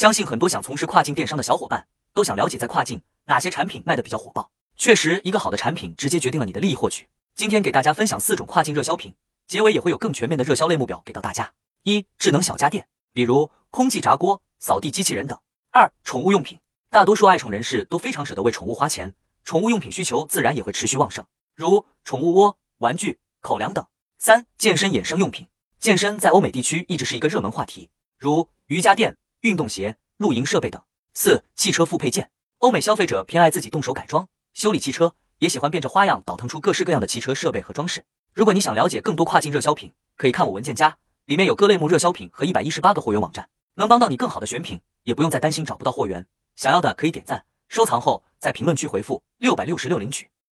相信很多想从事跨境电商的小伙伴都想了解，在跨境哪些产品卖的比较火爆。确实，一个好的产品直接决定了你的利益获取。今天给大家分享四种跨境热销品，结尾也会有更全面的热销类目表给到大家。一、智能小家电，比如空气炸锅、扫地机器人等。二、宠物用品，大多数爱宠人士都非常舍得为宠物花钱，宠物用品需求自然也会持续旺盛，如宠物窝、玩具、口粮等。三、健身衍生用品，健身在欧美地区一直是一个热门话题，如瑜伽垫。运动鞋、露营设备等。四、汽车副配件，欧美消费者偏爱自己动手改装、修理汽车，也喜欢变着花样倒腾出各式各样的汽车设备和装饰。如果你想了解更多跨境热销品，可以看我文件夹，里面有各类目热销品和一百一十八个货源网站，能帮到你更好的选品，也不用再担心找不到货源。想要的可以点赞、收藏后，在评论区回复六百六十六领取。